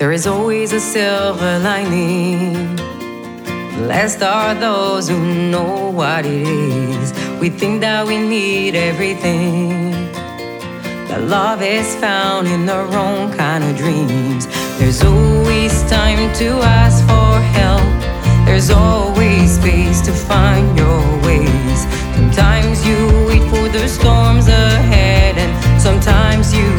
There is always a silver lining. Blessed are those who know what it is. We think that we need everything. That love is found in the wrong kind of dreams. There's always time to ask for help. There's always space to find your ways. Sometimes you wait for the storms ahead, and sometimes you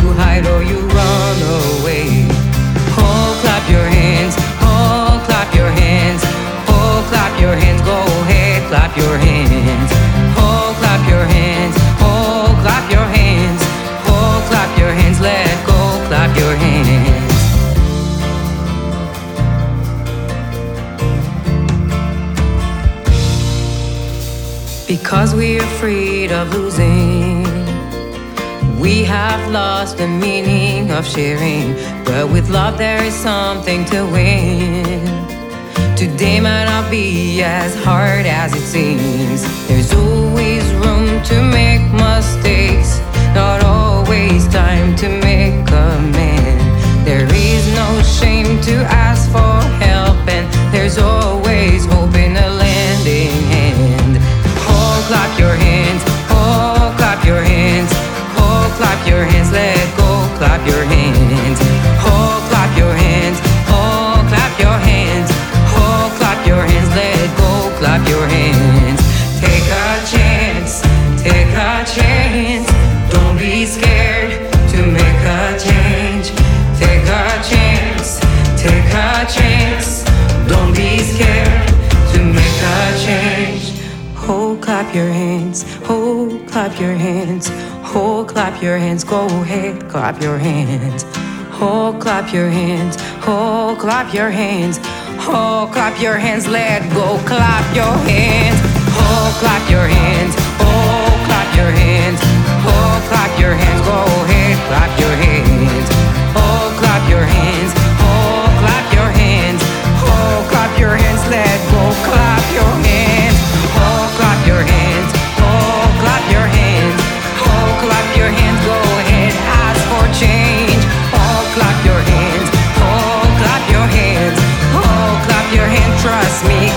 Because we're afraid of losing. We have lost the meaning of sharing, but with love there is something to win. Today might not be as hard as it seems. There's always room to make mistakes, your hands. Oh, clap your hands, let go, clap your hands. Oh, clap your hands, oh, clap your hands. Oh, clap your hands, let go, clap your hands. Take a chance, take a chance. Don't be scared to make a change. Take a chance, take a chance. Don't be scared to make a change. Oh, clap your hands. Oh, clap your hands. Oh, clap your hands. Go ahead, clap your hands. Oh, clap your hands. Oh, clap your hands. Oh, clap your hands. Let go. Clap your hands. Oh, clap your hands. Oh, clap your hands. me.